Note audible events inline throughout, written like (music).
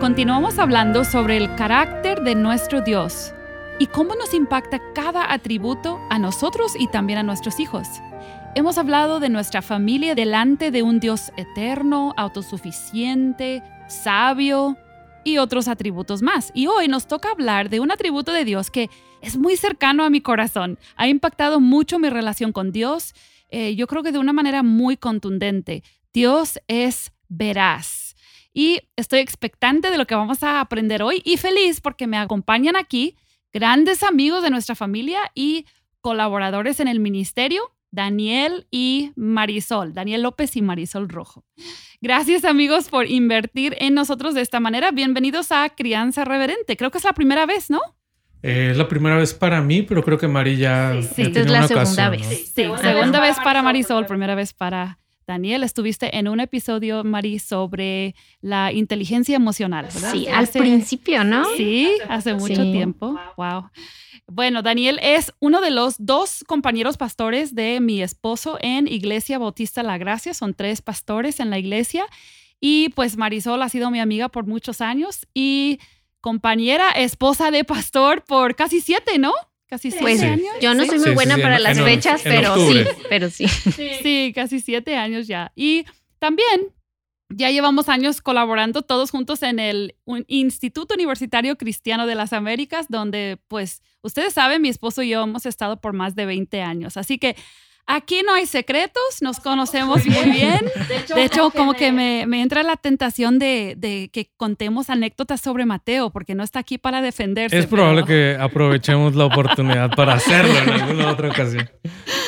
Continuamos hablando sobre el carácter de nuestro Dios y cómo nos impacta cada atributo a nosotros y también a nuestros hijos. Hemos hablado de nuestra familia delante de un Dios eterno, autosuficiente, sabio y otros atributos más. Y hoy nos toca hablar de un atributo de Dios que es muy cercano a mi corazón. Ha impactado mucho mi relación con Dios, eh, yo creo que de una manera muy contundente. Dios es veraz y estoy expectante de lo que vamos a aprender hoy y feliz porque me acompañan aquí grandes amigos de nuestra familia y colaboradores en el ministerio, Daniel y Marisol, Daniel López y Marisol Rojo. Gracias amigos por invertir en nosotros de esta manera. Bienvenidos a Crianza Reverente. Creo que es la primera vez, ¿no? Eh, es la primera vez para mí, pero creo que Mari ya. Sí, esta es la segunda vez. Sí, segunda vez para Marisol, primera vez para Daniel, estuviste en un episodio, Mari, sobre la inteligencia emocional, ¿verdad? Sí, al principio, ¿no? Sí, hace mucho tiempo. Wow. Bueno, Daniel es uno de los dos compañeros pastores de mi esposo en Iglesia Bautista La Gracia. Son tres pastores en la iglesia. Y pues Marisol ha sido mi amiga por muchos años y compañera, esposa de pastor por casi siete, ¿no? Casi siete pues, años. Yo no soy muy buena para las fechas, pero sí, pero sí. (laughs) Sí, casi siete años ya. Y también ya llevamos años colaborando todos juntos en el Instituto Universitario Cristiano de las Américas, donde pues ustedes saben, mi esposo y yo hemos estado por más de 20 años. Así que Aquí no hay secretos, nos conocemos muy bien. De hecho, como, que, me, entra la tentación de, que contemos anécdotas sobre Mateo, porque no está aquí para defenderse. Es probable que aprovechemos la oportunidad para hacerlo en alguna otra ocasión. (laughs)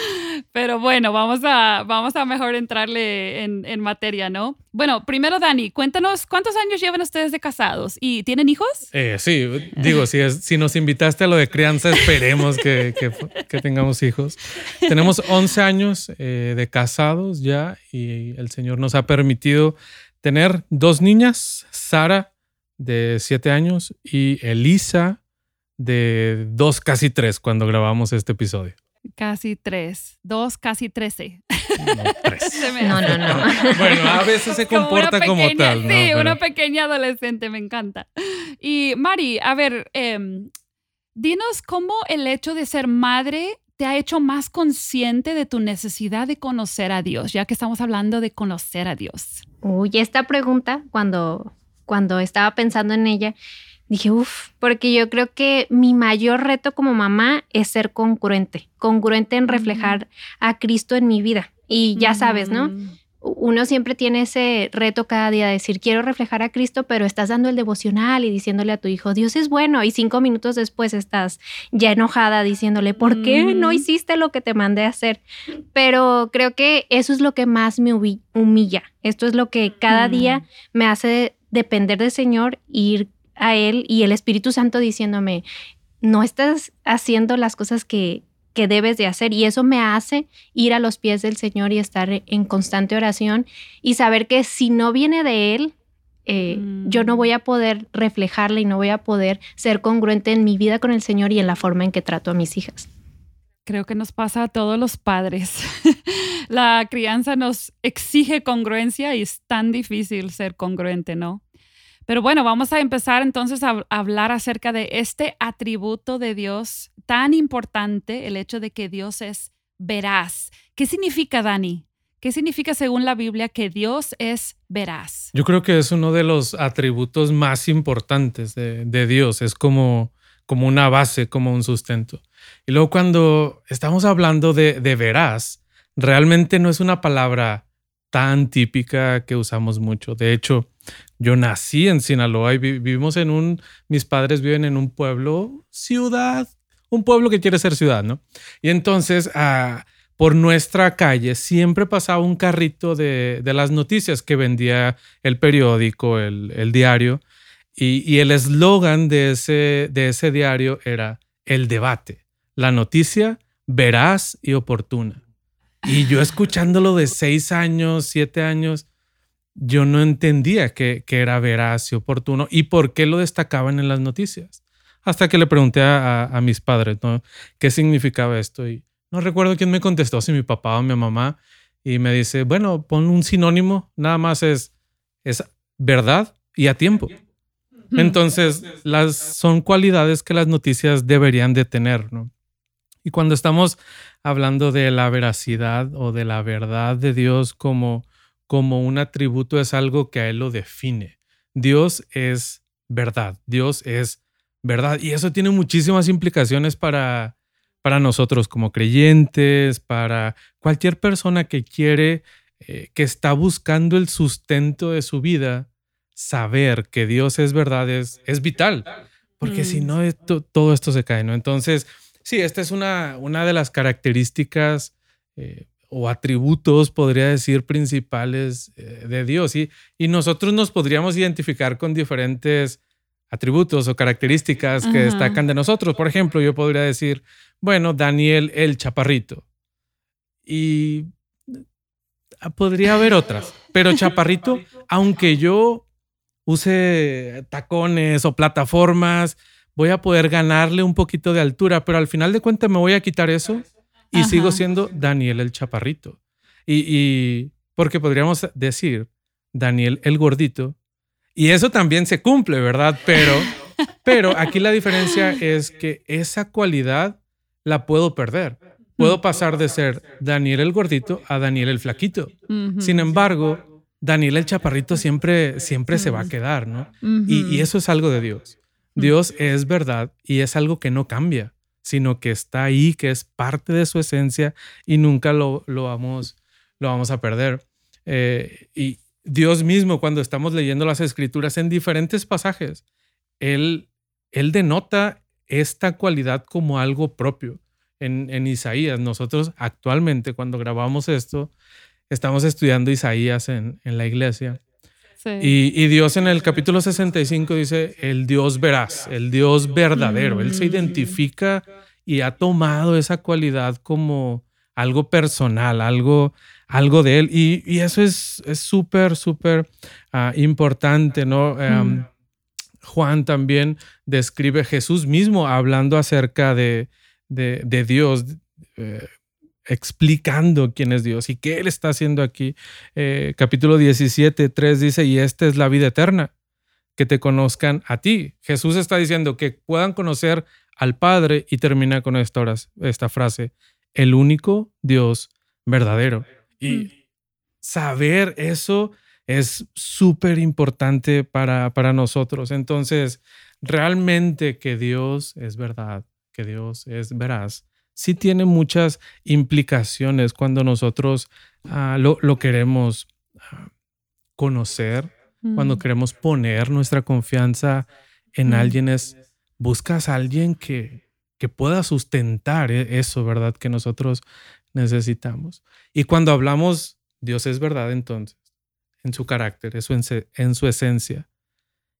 Pero bueno, vamos a, vamos a mejor entrarle en, materia, ¿no? Bueno, primero, Dani, cuéntanos cuántos años llevan ustedes de casados y ¿tienen hijos? Eh, sí, digo, si, si nos invitaste a lo de crianza, esperemos que, tengamos hijos. Tenemos 11 años eh, de casados ya y el Señor nos ha permitido tener dos niñas, Sara de 7 años y Elisa de 2, casi 3 cuando grabamos este episodio. Casi tres. Dos, casi trece. (laughs) No, no, no, (laughs) Bueno, a veces se comporta como, tal. Sí, una pequeña adolescente, me encanta. Y Mari, a ver, em, dinos cómo el hecho de ser madre te ha hecho más consciente de tu necesidad de conocer a Dios, ya que estamos hablando de conocer a Dios. Uy, esta pregunta, cuando, cuando estaba pensando en ella, dije, uff, porque yo creo que mi mayor reto como mamá es ser congruente, congruente en reflejar a Cristo en mi vida. Y ya sabes, ¿no? Uno siempre tiene ese reto cada día de decir, quiero reflejar a Cristo, pero estás dando el devocional y diciéndole a tu hijo, Dios es bueno, y cinco minutos después estás ya enojada diciéndole, ¿por qué no hiciste lo que te mandé a hacer? Pero creo que eso es lo que más me humilla. Esto es lo que cada día me hace depender del Señor e ir a Él y el Espíritu Santo diciéndome, no estás haciendo las cosas que, que debes de hacer y eso me hace ir a los pies del Señor y estar en constante oración y saber que si no viene de Él, eh, yo no voy a poder reflejarle y no voy a poder ser congruente en mi vida con el Señor y en la forma en que trato a mis hijas. Creo que nos pasa a todos los padres. (laughs) la crianza nos exige congruencia y es tan difícil ser congruente, ¿no? Pero bueno, vamos a empezar entonces a hablar acerca de este atributo de Dios tan importante, el hecho de que Dios es veraz. ¿Qué significa, Dani? ¿Qué significa según la Biblia que Dios es veraz? Yo creo que es uno de los atributos más importantes de, Dios. Es como, como una base, como un sustento. Y luego cuando estamos hablando de, de veraz, realmente no es una palabra tan típica que usamos mucho. De hecho, yo nací en Sinaloa y vivimos en un, mis padres viven en un pueblo, ciudad, un pueblo que quiere ser ciudad, ¿no? Y entonces, ah, por nuestra calle siempre pasaba un carrito de, las noticias que vendía el periódico, el, diario, y, el eslogan de ese, de ese diario era el debate, la noticia veraz y oportuna. Y yo escuchándolo de seis años, siete años, yo no entendía que, era veraz y oportuno y por qué lo destacaban en las noticias. Hasta que le pregunté a, mis padres, ¿no? ¿Qué significaba esto? Y no recuerdo quién me contestó, si mi papá o mi mamá, y me dice, bueno, pon un sinónimo, nada más es, es verdad y a tiempo. Entonces, las, son cualidades que las noticias deberían de tener, ¿no? Y cuando estamos hablando de la veracidad o de la verdad de Dios como, como un atributo, es algo que a Él lo define. Dios es verdad, Dios es verdad. Y eso tiene muchísimas implicaciones para, para nosotros como creyentes, para cualquier persona que quiere, eh, que está buscando el sustento de su vida, saber que Dios es verdad es, es vital, porque si mm. no, todo esto se cae, ¿no? Entonces, sí, esta es una, una de las características eh, o atributos, podría decir, principales eh, de Dios. Y, y nosotros nos podríamos identificar con diferentes atributos o características que destacan de nosotros. Por ejemplo, yo podría decir, bueno, Daniel el Chaparrito. Y ah, podría haber otras, pero (laughs) Chaparrito, aunque yo use tacones o plataformas, voy a poder ganarle un poquito de altura, pero al final de cuentas me voy a quitar eso y sigo siendo Daniel el Chaparrito. Y, y porque podríamos decir Daniel el Gordito, y eso también se cumple, ¿verdad? Pero, (laughs) pero aquí la diferencia es que esa cualidad la puedo perder. Puedo pasar de ser Daniel el gordito a Daniel el flaquito. Sin embargo, Daniel el chaparrito siempre, siempre se va a quedar, ¿no? y, eso es algo de Dios. Dios es verdad y es algo que no cambia, sino que está ahí, que es parte de su esencia y nunca lo, lo, vamos, lo vamos a perder. Eh, y, Dios mismo, cuando estamos leyendo las escrituras en diferentes pasajes, Él, él denota esta cualidad como algo propio. En, en Isaías, nosotros actualmente cuando grabamos esto, estamos estudiando Isaías en, en la iglesia. Y, y, Dios en el capítulo 65 dice, el Dios veraz, el Dios verdadero. Él se mm. identifica y ha tomado esa cualidad como algo personal, algo, algo de él. Y, eso es súper, súper ah, importante, ¿no? Em, Juan también describe Jesús mismo hablando acerca de, de, Dios, eh, explicando quién es Dios y qué Él está haciendo aquí. Eh, capítulo 17, 3 dice, y esta es la vida eterna, que te conozcan a ti. Jesús está diciendo que puedan conocer al Padre y termina con esta, esta frase, el único Dios verdadero. Y mm. saber eso es súper importante para, para nosotros. Entonces, realmente que Dios es verdad, que Dios es veraz, sí tiene muchas implicaciones cuando nosotros ah, lo, queremos ah, conocer, cuando mm. queremos poner nuestra confianza en mm. alguien, es buscas a alguien que, que pueda sustentar e, eso, ¿verdad? Que nosotros necesitamos. Y cuando hablamos, Dios es verdad entonces, en su carácter, en su esencia.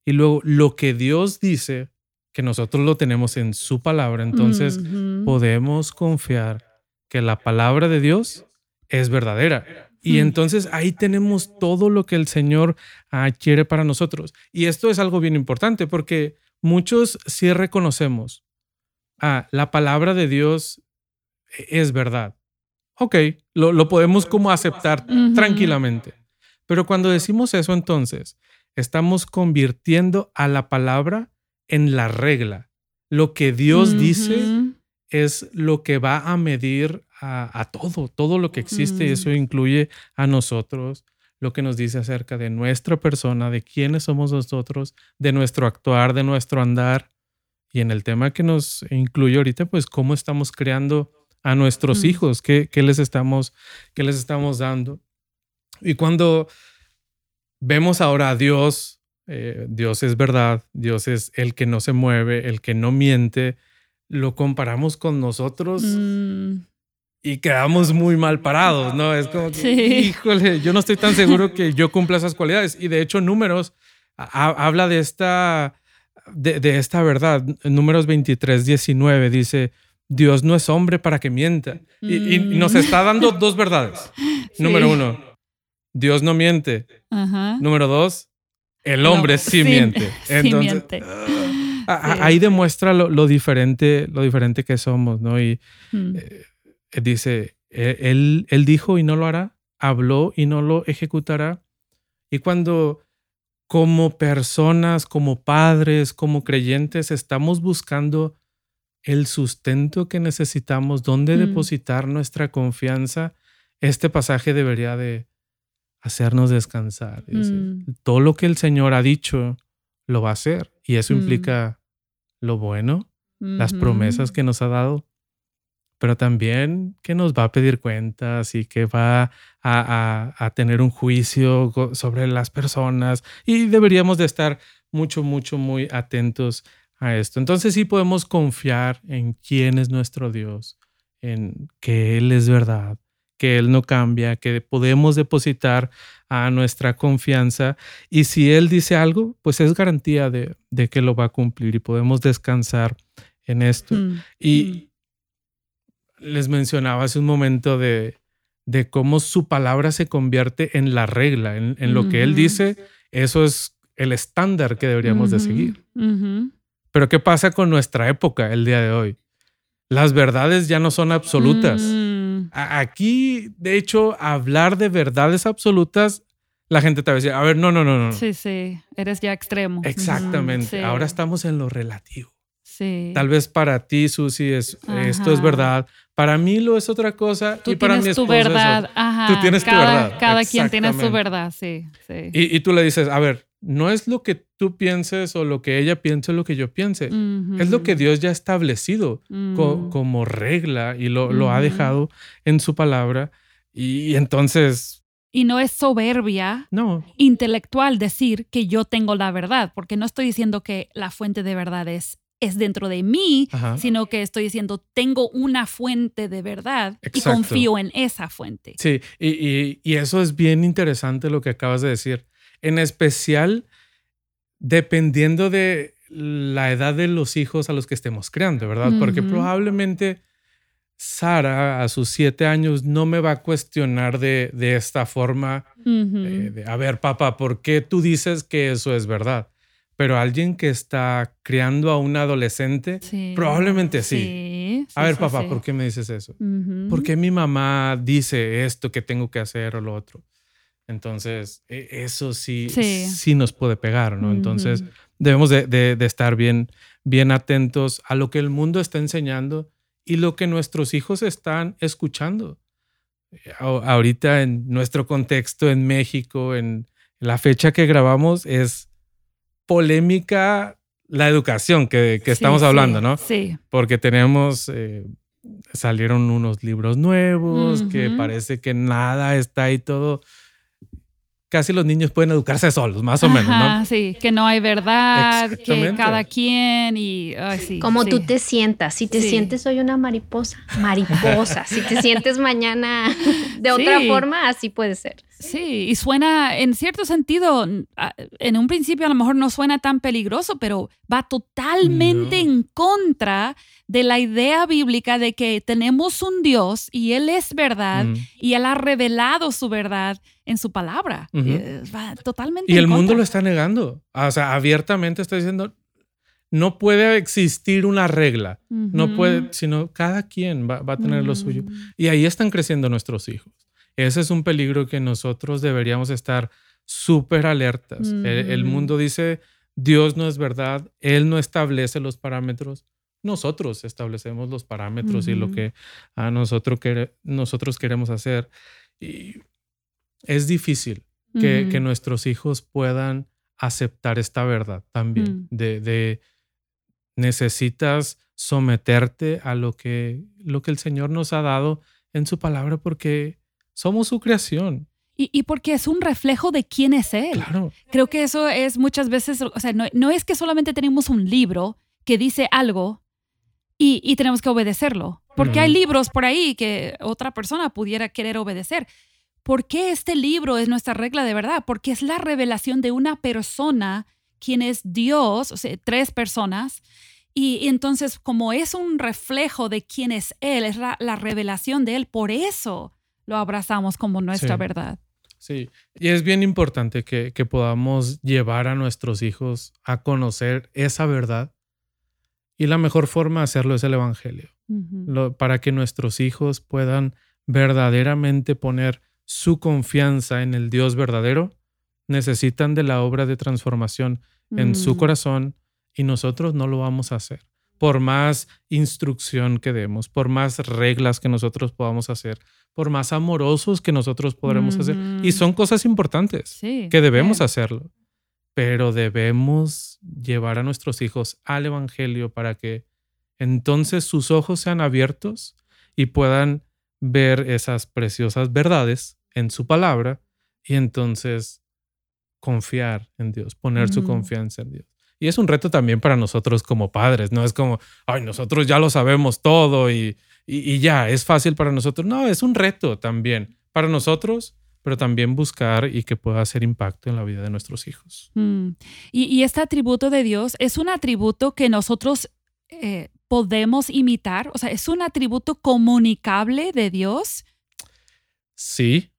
Y luego lo que Dios dice, que nosotros lo tenemos en su palabra, entonces podemos confiar que la palabra de Dios es verdadera. Y entonces ahí tenemos todo lo que el Señor ah, quiere para nosotros. Y esto es algo bien importante porque muchos sí reconocemos, ah, la palabra de Dios es verdad ok, lo, podemos como aceptar tranquilamente. Pero cuando decimos eso, entonces, estamos convirtiendo a la palabra en la regla. Lo que Dios dice es lo que va a medir a, todo, todo lo que existe. y Eso mm. incluye a nosotros, lo que nos dice acerca de nuestra persona, de quiénes somos nosotros, de nuestro actuar, de nuestro andar. Y en el tema que nos incluye ahorita, pues cómo estamos creando a nuestros hijos, ¿qué, les estamos, qué les estamos dando. Y cuando vemos ahora a Dios, eh, Dios es verdad, Dios es el que no se mueve, el que no miente, lo comparamos con nosotros. Mm. y quedamos muy mal parados, ¿no? Es como que, híjole, yo no estoy tan seguro que yo cumpla esas cualidades. Y de hecho, números habla de esta, de, esta verdad. Números 23, 19 dice, Dios no es hombre para que mienta. Y, nos está dando dos verdades. (laughs) Número uno, Dios no miente. Número dos, el hombre sí, miente. Entonces, ah, ahí demuestra lo, diferente, lo diferente que somos, ¿no? Y mm. eh, dice, e, él, él dijo y no lo hará, habló y no lo ejecutará. Y cuando como personas, como padres, como creyentes, estamos buscando el sustento que necesitamos, dónde mm. depositar nuestra confianza, este pasaje debería de hacernos descansar. Mm. Todo lo que el Señor ha dicho lo va a hacer y eso mm. implica lo bueno, las promesas que nos ha dado, pero también que nos va a pedir cuentas y que va a, a, tener un juicio sobre las personas y deberíamos de estar mucho, mucho, muy atentos a esto. Entonces sí podemos confiar en quién es nuestro Dios, en que Él es verdad, que Él no cambia, que podemos depositar a nuestra confianza y si Él dice algo, pues es garantía de, que lo va a cumplir y podemos descansar en esto. Mm, y mm. les mencionaba hace un momento de, de, cómo su palabra se convierte en la regla, en, lo que Él dice, eso es el estándar que deberíamos de seguir. Pero ¿qué pasa con nuestra época el día de hoy? Las verdades ya no son absolutas. Aquí, de hecho, hablar de verdades absolutas, la gente te va a decir, a ver, no, no, no, no. Sí, sí, eres ya extremo. Exactamente. Ahora estamos en lo relativo. Sí. Tal vez para ti, Susi, es, esto es verdad. Para mí lo es otra cosa. Tú y para tienes tu verdad. Ajá. Tú tienes tu verdad. Cada quien tiene su verdad, sí. sí. Y, y, tú le dices, a ver, no es lo que tú pienses o lo que ella piense o lo que yo piense. Es lo que Dios ya ha establecido mm. como regla y lo, ha dejado en su palabra. Y, entonces... Y no es soberbia no. intelectual decir que yo tengo la verdad, porque no estoy diciendo que la fuente de verdad es, es dentro de mí, sino que estoy diciendo tengo una fuente de verdad y confío en esa fuente. Sí, y, y eso es bien interesante lo que acabas de decir en especial dependiendo de la edad de los hijos a los que estemos creando, ¿verdad? Porque probablemente Sara a sus siete años no me va a cuestionar de, de esta forma, eh, de, a ver, papá, ¿por qué tú dices que eso es verdad? Pero alguien que está criando a un adolescente, probablemente sí. a ver, papá, ¿por qué me dices eso? ¿Por qué mi mamá dice esto que tengo que hacer o lo otro? Entonces, e, eso sí, sí, nos puede pegar, ¿no? Entonces, debemos de, estar bien, bien atentos a lo que el mundo está enseñando y lo que nuestros hijos están escuchando. ahorita en nuestro contexto en México, en la fecha que grabamos, es polémica la educación que, estamos hablando, ¿no? Sí. Porque tenemos, eh, salieron unos libros nuevos, que parece que nada está ahí todo casi los niños pueden educarse solos, más o menos, ¿no? Sí, que no hay verdad, que cada quien y sí, como tú te sientas, si te sientes hoy una mariposa, mariposa, si te sientes mañana de otra forma, así puede ser. Sí, y suena, en cierto sentido, en un principio a lo mejor no suena tan peligroso, pero va totalmente en contra de la idea bíblica de que tenemos un Dios y Él es verdad mm. y Él ha revelado su verdad en su palabra. Eh, va totalmente y el mundo lo está negando. O sea, abiertamente está diciendo, no puede existir una regla, no puede, sino cada quien va, a tener lo suyo. Mm. Y ahí están creciendo nuestros hijos. Ese es un peligro que nosotros deberíamos estar súper alertas. El, mundo dice, Dios no es verdad, Él no establece los parámetros. Nosotros establecemos los parámetros y lo que a nosotros, nosotros queremos hacer. Y es difícil que, nuestros hijos puedan aceptar esta verdad también, mm. de, necesitas someterte a lo que, lo que el Señor nos ha dado en su palabra porque somos su creación. Y, porque es un reflejo de quién es Él. Claro. Creo que eso es muchas veces, o sea, no, es que solamente tenemos un libro que dice algo y, tenemos que obedecerlo. Porque hay libros por ahí que otra persona pudiera querer obedecer. ¿Por qué este libro es nuestra regla de verdad? Porque es la revelación de una persona, quien es Dios, o sea, tres personas. Y, y entonces, como es un reflejo de quién es Él, es la, la revelación de Él, por eso lo abrazamos como nuestra Sí. verdad. Sí, y es bien importante que, que podamos llevar a nuestros hijos a conocer esa verdad. Y la mejor forma de hacerlo es el Evangelio. Lo- para que nuestros hijos puedan verdaderamente poner su confianza en el Dios verdadero. Necesitan de la obra de transformación en su Mm. corazón y nosotros no lo vamos a hacer. Por más instrucción que demos, por más reglas que nosotros podamos hacer, por más amorosos que nosotros podremos hacer. Y Ujú. son cosas importantes Sí, que debemos claro. hacerlo. Pero debemos llevar a nuestros hijos al Evangelio para que entonces sus ojos sean abiertos y puedan ver esas preciosas verdades en su palabra y entonces confiar en Dios, poner su confianza en Dios. Y es un reto también para nosotros como padres, no es como, ay, nosotros ya lo sabemos todo y, y, y ya, es fácil para nosotros. No, es un reto también para nosotros, pero también buscar y que pueda hacer impacto en la vida de nuestros hijos. Mm. Y, y este atributo de Dios es un atributo que nosotros eh, podemos imitar, o sea, es un atributo comunicable de Dios. Sí,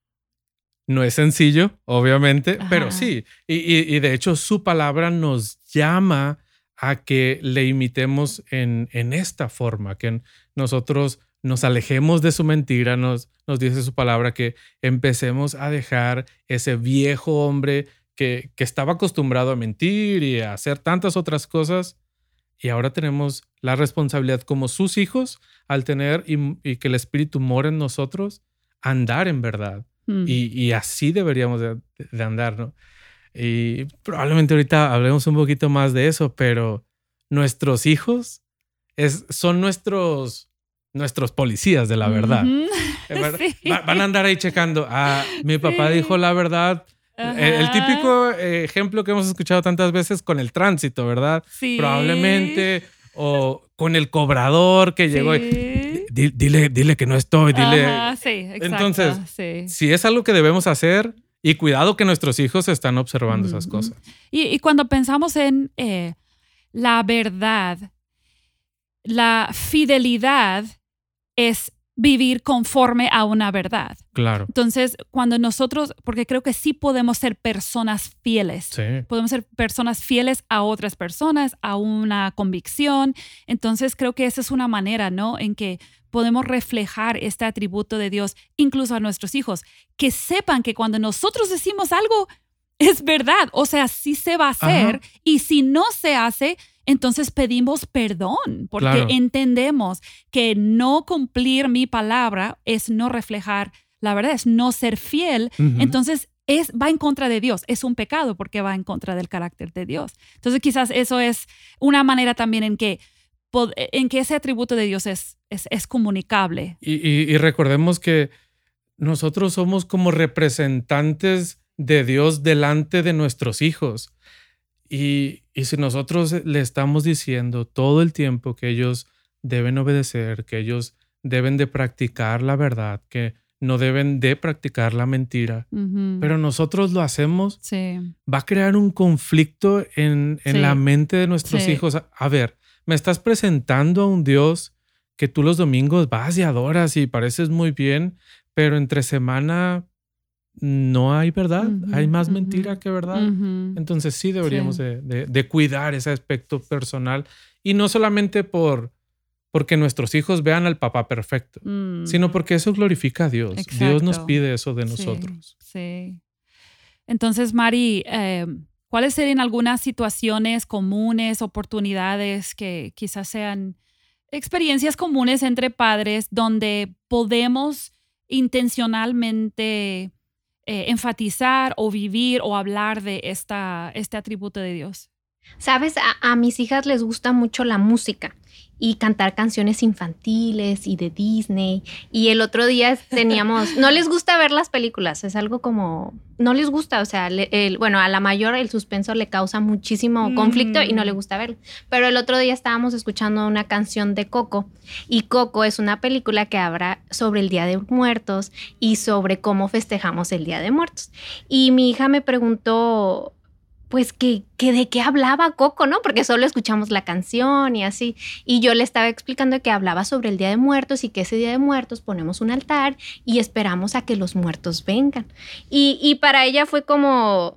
no es sencillo, obviamente, pero sí. Y, y- y de hecho su palabra nos llama a que le imitemos en, en esta forma, que nosotros nos alejemos de su mentira, nos, nos dice su palabra que empecemos a dejar ese viejo hombre que, que estaba acostumbrado a mentir y a hacer tantas otras cosas. Y ahora tenemos la responsabilidad como sus hijos al tener y, y que el Espíritu mora en nosotros, andar en verdad. Mm. Y, y así deberíamos de, de andar, ¿no? Y probablemente ahorita hablemos un poquito más de eso, pero nuestros hijos es, son nuestros, nuestros policías de la verdad. (laughs) Sí. Van a andar ahí checando. Ah, mi papá Sí. dijo la verdad. El, típico eh, ejemplo que hemos escuchado tantas veces con el tránsito, ¿verdad? Sí. Probablemente. O con el cobrador que llegó. y, Sí. "Di- dile, dile que no estoy, dile. Ajá, sí, exacto, Entonces, sí. si es algo que debemos hacer y cuidado que nuestros hijos están observando esas cosas. Y, y cuando pensamos en eh, la verdad, la fidelidad es vivir conforme a una verdad. Claro. Entonces, cuando nosotros, porque creo que sí podemos ser personas fieles, Sí. podemos ser personas fieles a otras personas, a una convicción. Entonces, creo que esa es una manera, ¿no? En que podemos reflejar este atributo de Dios incluso a nuestros hijos, que sepan que cuando nosotros decimos algo, es verdad, o sea, sí se va a hacer Ajá. y si no se hace, entonces pedimos perdón, porque Claro. entendemos que no cumplir mi palabra es no reflejar la verdad, es no ser fiel entonces, es, va en contra de Dios. Es un pecado porque va en contra del carácter de Dios. Entonces, quizás eso es una manera también en que, en que ese atributo de Dios es, es, es comunicable. Y, y- y recordemos que nosotros somos como representantes de Dios delante de nuestros hijos. Y, y si nosotros le estamos diciendo todo el tiempo que ellos deben obedecer, que ellos deben de practicar la verdad, que no deben de practicar la mentira, pero nosotros lo hacemos, sí. va a crear un conflicto en, en Sí. la mente de nuestros Sí. hijos. A, a ver, me estás presentando a un Dios que tú los domingos vas y adoras y pareces muy bien, pero entre semana no hay verdad, hay más mentira que verdad. Entonces sí deberíamos Sí. de, de- de cuidar ese aspecto personal y no solamente por porque nuestros hijos vean al papá perfecto, Mm. sino porque eso glorifica a Dios. Dios nos pide eso de Sí, nosotros. Sí. Entonces, Mari, eh, ¿cuáles serían algunas situaciones comunes, oportunidades que quizás sean experiencias comunes entre padres donde podemos intencionalmente eh, enfatizar o vivir o hablar de esta, este atributo de Dios? Sabes, a, mis hijas les gusta mucho la música y cantar canciones infantiles y de Disney. Y el otro día (laughs) teníamos, no les gusta ver las películas, es algo como, no les gusta, o sea, el, bueno, a la mayor el suspenso le causa muchísimo conflicto y no le mm. gusta verlo. Pero el otro día estábamos escuchando una canción de Coco y Coco es una película que habla sobre el Día de Muertos y sobre cómo festejamos el Día de Muertos. Y mi hija me preguntó, pues que, que, de qué hablaba Coco, ¿no? Porque solo escuchamos la canción y así. Y yo le estaba explicando que hablaba sobre el Día de Muertos y que ese Día de Muertos ponemos un altar y esperamos a que los muertos vengan. Y, y para ella fue como...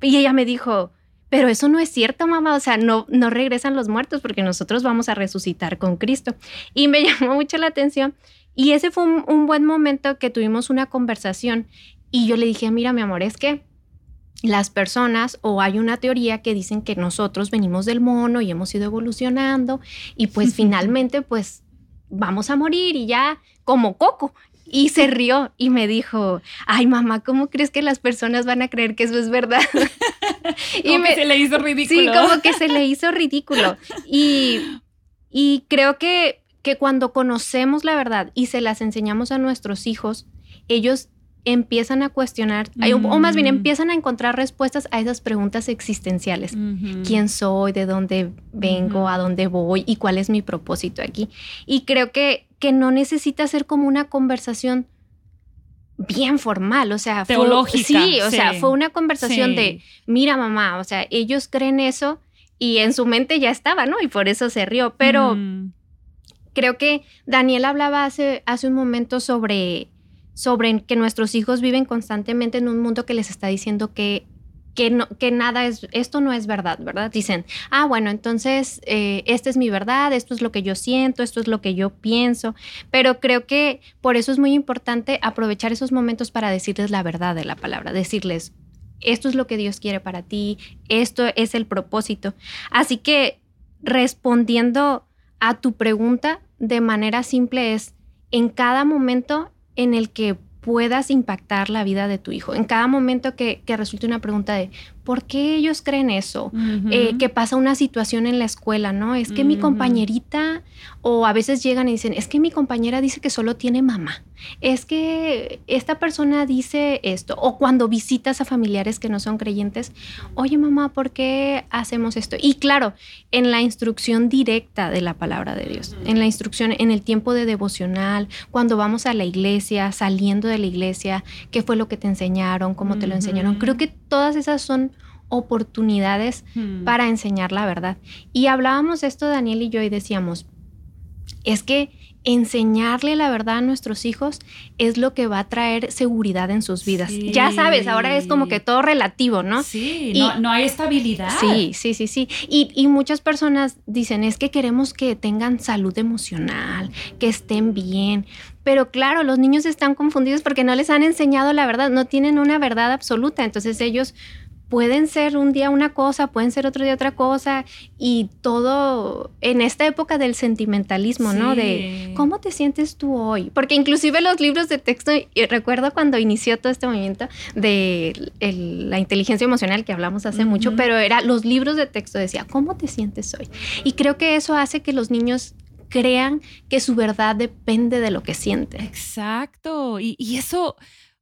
Y ella me dijo, pero eso no es cierto, mamá, o sea, no, no regresan los muertos porque nosotros vamos a resucitar con Cristo. Y me (laughs) llamó mucho la atención. Y ese fue un, un buen momento que tuvimos una conversación y yo le dije, mira, mi amor, es que las personas o hay una teoría que dicen que nosotros venimos del mono y hemos ido evolucionando y pues (laughs) finalmente pues vamos a morir y ya como Coco. Y se rió y me dijo, ay mamá, ¿cómo crees que las personas van a creer que eso es verdad? (laughs) y me, se le hizo ridículo. Sí, como que se le hizo ridículo. Y, y creo que, que cuando conocemos la verdad y se las enseñamos a nuestros hijos, ellos empiezan a cuestionar, o más bien mm. empiezan a encontrar respuestas a esas preguntas existenciales. ¿Quién soy? ¿De dónde vengo? ¿A dónde voy? ¿Y cuál es mi propósito aquí? Y creo que, que no necesita ser como una conversación bien formal, o sea, teológica. sí, o sea, fue una conversación de, mira mamá, o sea, ellos creen eso y en su mente ya estaba, ¿no? Y por eso se rió, pero mm. creo que Daniel hablaba hace, hace un momento sobre sobre que nuestros hijos viven constantemente en un mundo que les está diciendo que que, no, que nada es, esto no es verdad, ¿verdad? Dicen, ah, bueno, entonces eh, esta es mi verdad, esto es lo que yo siento, esto es lo que yo pienso, pero creo que por eso es muy importante aprovechar esos momentos para decirles la verdad de la palabra, decirles, esto es lo que Dios quiere para ti, esto es el propósito. Así que respondiendo a tu pregunta de manera simple es, en cada momento en el que puedas impactar la vida de tu hijo. En cada momento que, resulte una pregunta de ¿por qué ellos creen eso? Eh, que pasa una situación en la escuela, ¿no? Es que mi compañerita, o a veces llegan y dicen, es que mi compañera dice que solo tiene mamá, es que esta persona dice esto, o cuando visitas a familiares que no son creyentes, oye mamá, ¿por qué hacemos esto? Y claro, en la instrucción directa de la palabra de Dios, en la instrucción, en el tiempo de devocional, cuando vamos a la iglesia, saliendo de la iglesia, ¿qué fue lo que te enseñaron? ¿Cómo te lo enseñaron? Creo que todas esas son oportunidades hmm. para enseñar la verdad. Y hablábamos esto Daniel y yo y decíamos, es que enseñarle la verdad a nuestros hijos es lo que va a traer seguridad en sus vidas. Ya sabes, ahora es como que todo relativo, ¿no? Sí, no, hay estabilidad. Sí, sí, sí, sí. Y, y, muchas personas dicen, es que queremos que tengan salud emocional, que estén bien. Pero claro, los niños están confundidos porque no les han enseñado la verdad, no tienen una verdad absoluta. Entonces ellos pueden ser un día una cosa, pueden ser otro día otra cosa y todo en esta época del sentimentalismo, ¿no? De cómo te sientes tú hoy. Porque inclusive los libros de texto, y recuerdo cuando inició todo este movimiento de la inteligencia emocional que hablamos hace mucho, pero era los libros de texto decía, ¿cómo te sientes hoy? Y creo que eso hace que los niños crean que su verdad depende de lo que sienten. Exacto. Y, y eso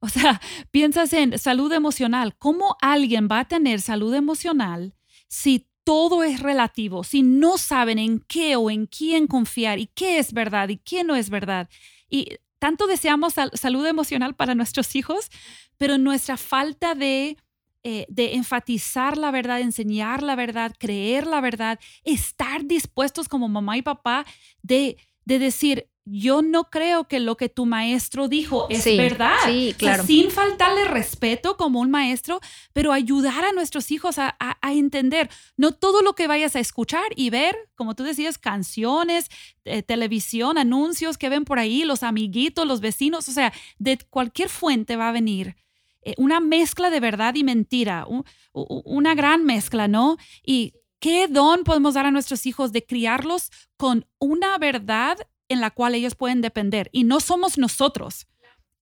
o sea, piensas en salud emocional. ¿Cómo alguien va a tener salud emocional si todo es relativo, si no saben en qué o en quién confiar y qué es verdad y qué no es verdad? Y tanto deseamos salud emocional para nuestros hijos, pero nuestra falta de, eh, de enfatizar la verdad, enseñar la verdad, creer la verdad, estar dispuestos como mamá y papá de decir, yo no creo que lo que tu maestro dijo es verdad. Sí, claro. sin faltarle respeto como un maestro, pero ayudar a nuestros hijos a, entender, no todo lo que vayas a escuchar y ver, como tú decías, canciones, eh, televisión, anuncios que ven por ahí, los amiguitos, los vecinos, o sea, de cualquier fuente va a venir eh, una mezcla de verdad y mentira, una gran mezcla, ¿no? Y qué don podemos dar a nuestros hijos de criarlos con una verdad en la cual ellos pueden depender. Y no somos nosotros,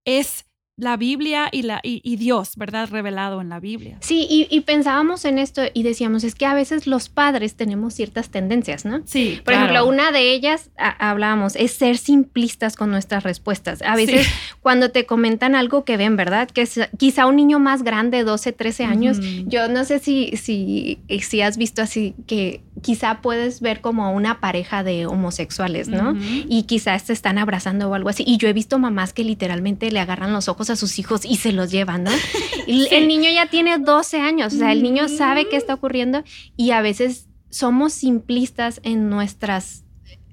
es la Biblia y, la, y, Dios, ¿verdad? Revelado en la Biblia. Sí, y, pensábamos en esto y decíamos, es que a veces los padres tenemos ciertas tendencias, ¿no? Sí. Por ejemplo, una de ellas, hablábamos, es ser simplistas con nuestras respuestas. A veces cuando te comentan algo que ven, ¿verdad? Que es, quizá un niño más grande, 12, 13 años, yo no sé si, si, si has visto así que quizá puedes ver como una pareja de homosexuales, ¿no? Y quizás se están abrazando o algo así. Y yo he visto mamás que literalmente le agarran los ojos a sus hijos y se los llevan, ¿no? (laughs) El niño ya tiene 12 años, o sea, el niño sabe qué está ocurriendo y a veces somos simplistas en nuestras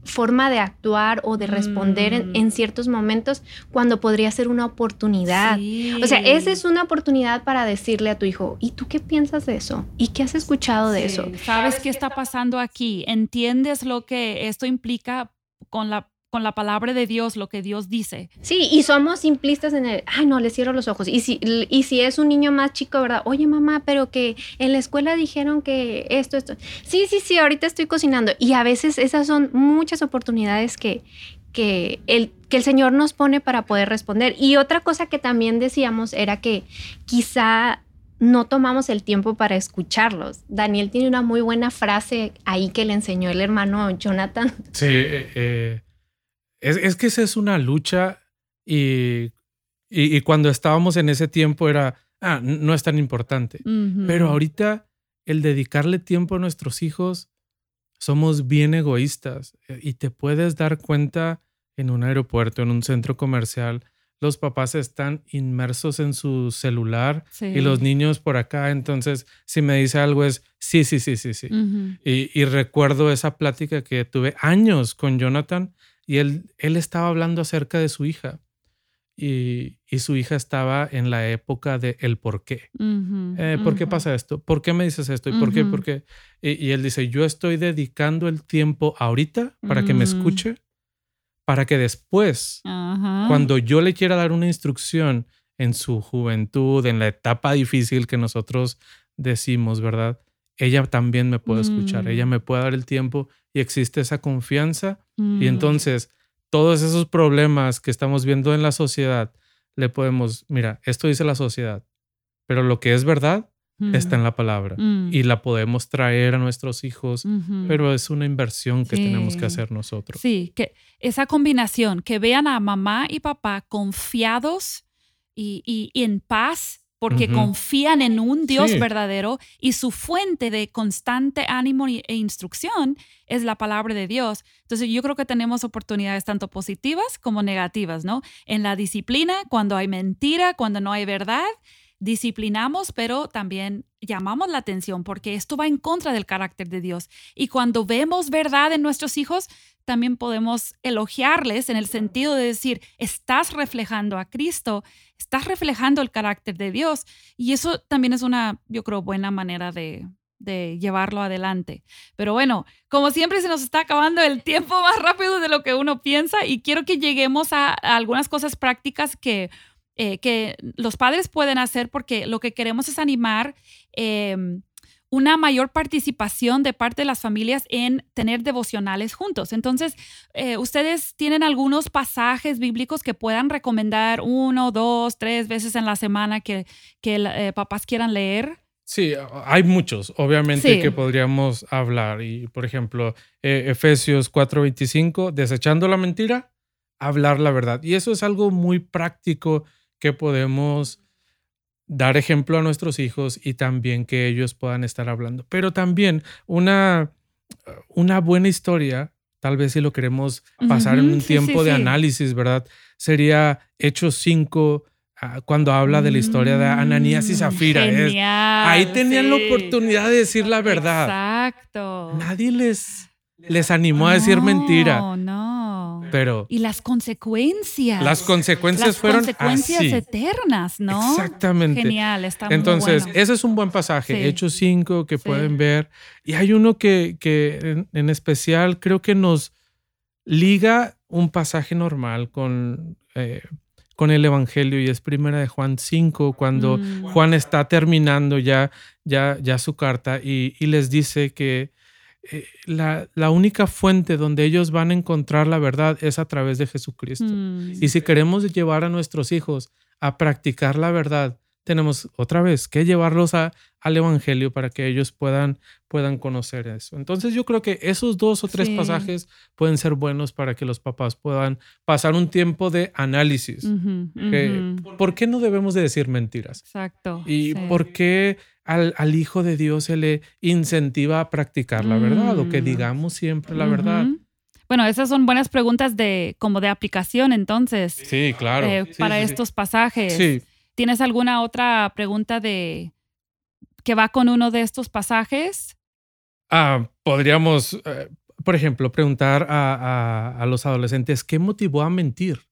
forma de actuar o de responder en, mm. ciertos momentos cuando podría ser una oportunidad. O sea, esa es una oportunidad para decirle a tu hijo, ¿y tú qué piensas de eso? ¿Y qué has escuchado de eso? ¿Sabes qué está pasando aquí? ¿Entiendes lo que esto implica con la con la palabra de Dios, lo que Dios dice. Sí, y somos simplistas en el, ay, no, le cierro los ojos. Y si, y si es un niño más chico, ¿verdad? Oye, mamá, pero que en la escuela dijeron que esto, esto. Sí, sí, sí, ahorita estoy cocinando. Y a veces esas son muchas oportunidades que, que, el, que el Señor nos pone para poder responder. Y otra cosa que también decíamos era que quizá no tomamos el tiempo para escucharlos. Daniel tiene una muy buena frase ahí que le enseñó el hermano Jonathan. Sí, eh, eh es, que esa es una lucha y, y, cuando estábamos en ese tiempo era, ah, no es tan importante. Pero ahorita el dedicarle tiempo a nuestros hijos, somos bien egoístas eh, y te puedes dar cuenta en un aeropuerto, en un centro comercial, los papás están inmersos en su celular y los niños por acá. Entonces, si me dice algo es, sí, sí, sí, sí, sí. y, y, recuerdo esa plática que tuve años con Jonathan y él, él estaba hablando acerca de su hija. Y, su hija estaba en la época de el por qué. Eh, ¿Por qué pasa esto? ¿Por qué me dices esto? ¿Y por qué? ¿Por qué? Y, él dice, yo estoy dedicando el tiempo ahorita para que me escuche, para que después, cuando yo le quiera dar una instrucción en su juventud, en la etapa difícil que nosotros decimos, ¿verdad? Ella también me puede escuchar, ella mm. me puede dar el tiempo y existe esa confianza. Y mm. entonces, todos esos problemas que estamos viendo en la sociedad, le podemos, mira, esto dice la sociedad, pero lo que es verdad está en la palabra mm. y la podemos traer a nuestros hijos, pero es una inversión que tenemos que hacer nosotros. Sí, que esa combinación, que vean a mamá y papá confiados y, y en paz porque confían en un Dios verdadero y su fuente de constante ánimo e instrucción es la palabra de Dios. Entonces yo creo que tenemos oportunidades tanto positivas como negativas, ¿no? En la disciplina, cuando hay mentira, cuando no hay verdad, disciplinamos, pero también llamamos la atención porque esto va en contra del carácter de Dios. Y cuando vemos verdad en nuestros hijos, también podemos elogiarles en el sentido de decir, estás reflejando a Cristo, estás reflejando el carácter de Dios. Y eso también es una, yo creo, buena manera de, llevarlo adelante. Pero bueno, como siempre se nos está acabando el tiempo más rápido de lo que uno piensa y quiero que lleguemos a algunas cosas prácticas que eh, que los padres pueden hacer porque lo que queremos es animar em, una mayor participación de parte de las familias en tener devocionales juntos. Entonces, eh, ustedes tienen algunos pasajes bíblicos que puedan recomendar uno, dos, tres veces en la semana que, que eh, papás quieran leer. Sí, hay muchos, obviamente, que podríamos hablar. Y, por ejemplo, Efesios 4:25, desechando la mentira, hablar la verdad. Y eso es algo muy práctico que podemos dar ejemplo a nuestros hijos y también que ellos puedan estar hablando. Pero también una, una buena historia, tal vez si lo queremos pasar en un tiempo de análisis, ¿verdad? Sería Hechos 5, ah, cuando habla de la historia de Ananías y mm, Zafira. ahí tenían la oportunidad de decir la verdad. Exacto. Nadie les, les animó a decir mentira. No, no. Pero y las consecuencias. Las consecuencias fueron consecuencias eternas, ¿no? Exactamente. Genial, está Entonces, ese es un buen pasaje, Hechos 5 que pueden ver. Y hay uno que, que en, especial creo que nos liga un pasaje normal con, eh, con el Evangelio y es primera de Juan 5, cuando mm. Juan está terminando ya, ya, ya su carta y, y les dice que eh, la, la, única fuente donde ellos van a encontrar la verdad es a través de Jesucristo. Mm. Y si queremos llevar a nuestros hijos a practicar la verdad, tenemos otra vez que llevarlos a, al Evangelio para que ellos puedan, puedan conocer eso. Entonces yo creo que esos dos o tres pasajes pueden ser buenos para que los papás puedan pasar un tiempo de análisis. ¿Por qué no debemos de decir mentiras? Exacto. ¿Y por qué al, al, Hijo de Dios se le incentiva a practicar la verdad o que mm. digamos siempre la verdad? Bueno, esas son buenas preguntas de como de aplicación entonces. Sí, claro. Eh, para estos pasajes. Sí. ¿Tienes alguna otra pregunta de que va con uno de estos pasajes? Ah, podríamos, eh, por ejemplo, preguntar a, los adolescentes qué motivó a mentir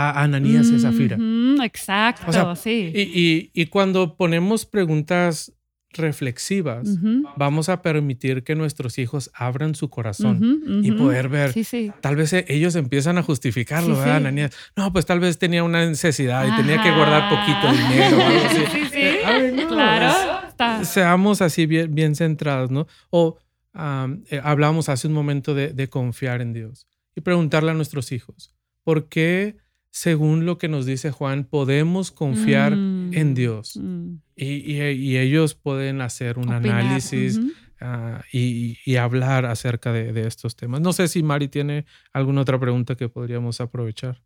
a Ananías y Zafira. exacto, sí. Y, y, cuando ponemos preguntas reflexivas, vamos a permitir que nuestros hijos abran su corazón y poder ver. Tal vez e, ellos empiezan a justificarlo, ¿verdad, No, pues tal vez tenía una necesidad y tenía que guardar poquito dinero. (laughs) Sí, sí. claro. seamos así bien, bien centrados, ¿no? O eh, hablamos hace un momento de, de confiar en Dios y preguntarle a nuestros hijos, ¿por qué? Según lo que nos dice Juan, podemos confiar en mm, Dios. Mm. Y, ellos pueden hacer un análisis ah, y, hablar acerca de, estos temas. No sé si Mari tiene alguna otra pregunta que podríamos aprovechar.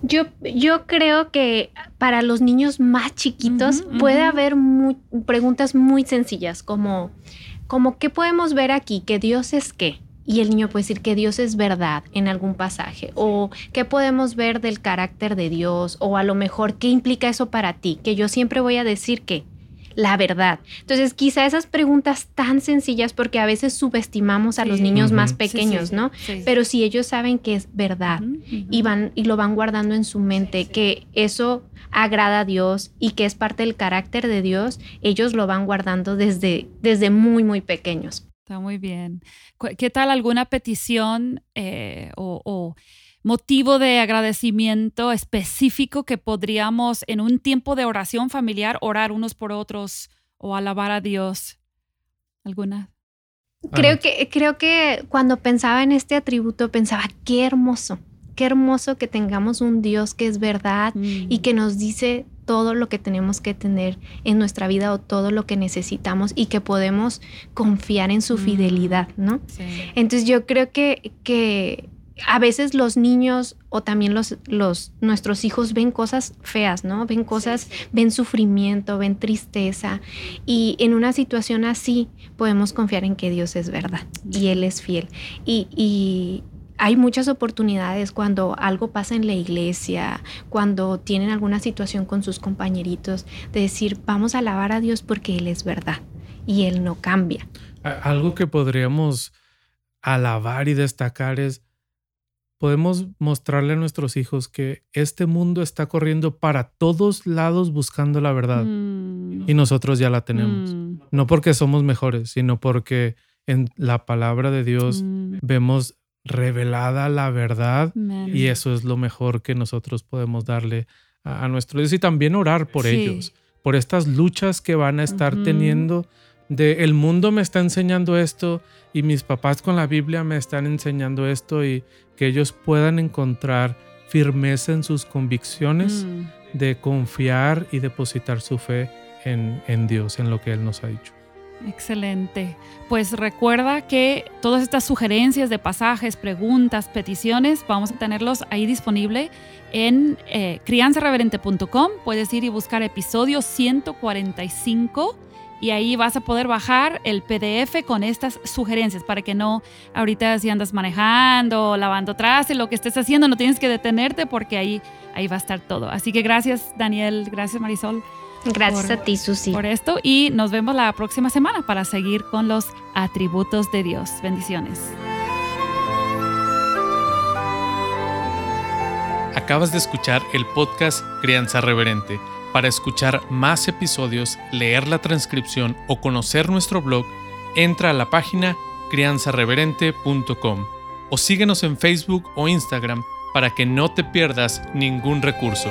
Yo, yo creo que para los niños más chiquitos puede haber preguntas muy sencillas como, como, ¿qué podemos ver aquí? ¿Que Dios es qué? Y el niño puede decir que Dios es verdad en algún pasaje o qué podemos ver del carácter de Dios o a lo mejor qué implica eso para ti, que yo siempre voy a decir que la verdad. Entonces, quizá esas preguntas tan sencillas, porque a veces subestimamos a los niños más pequeños, ¿no? Pero si ellos saben que es verdad y van y lo van guardando en su mente, que eso agrada a Dios y que es parte del carácter de Dios, ellos lo van guardando desde, desde muy, muy pequeños. Está muy bien. ¿Qué tal alguna petición eh, o, motivo de agradecimiento específico que podríamos en un tiempo de oración familiar orar unos por otros o alabar a Dios? ¿Alguna? Creo que, creo que cuando pensaba en este atributo pensaba, qué hermoso, qué hermoso que tengamos un Dios que es verdad y mm. que nos dice todo lo que tenemos que tener en nuestra vida o todo lo que necesitamos y que podemos confiar en su mm. fidelidad, ¿no? Entonces yo creo que, que a veces los niños o también los, los, nuestros hijos ven cosas feas, ¿no? Ven cosas, ven sufrimiento, ven tristeza. Y en una situación así podemos confiar en que Dios es verdad y Él es fiel. Y, y, hay muchas oportunidades cuando algo pasa en la iglesia, cuando tienen alguna situación con sus compañeritos, de decir, vamos a alabar a Dios porque Él es verdad y Él no cambia. Algo que podríamos alabar y destacar es, podemos mostrarle a nuestros hijos que este mundo está corriendo para todos lados buscando la verdad mm. y nosotros ya la tenemos. Mm. No porque somos mejores, sino porque en la palabra de Dios mm. vemos revelada la verdad y eso es lo mejor que nosotros podemos darle a, nuestro Dios y también orar por ellos, por estas luchas que van a estar teniendo de el mundo me está enseñando esto y mis papás con la Biblia me están enseñando esto y que ellos puedan encontrar firmeza en sus convicciones mm. de confiar y depositar su fe en, en Dios, en lo que Él nos ha dicho. Excelente. Pues recuerda que todas estas sugerencias de pasajes, preguntas, peticiones, vamos a tenerlos ahí disponible en eh, crianzareverente.com. Puedes ir y buscar episodio 145 y ahí vas a poder bajar el PDF con estas sugerencias para que no ahorita si andas manejando, lavando atrás, lo que estés haciendo, no tienes que detenerte porque ahí, ahí va a estar todo. Así que gracias Daniel, gracias Marisol. Gracias a ti, Susi. Por esto y nos vemos la próxima semana para seguir con los atributos de Dios. Bendiciones. Acabas de escuchar el podcast Crianza Reverente. Para escuchar más episodios, leer la transcripción o conocer nuestro blog, entra a la página crianzareverente.com o síguenos en Facebook o Instagram para que no te pierdas ningún recurso.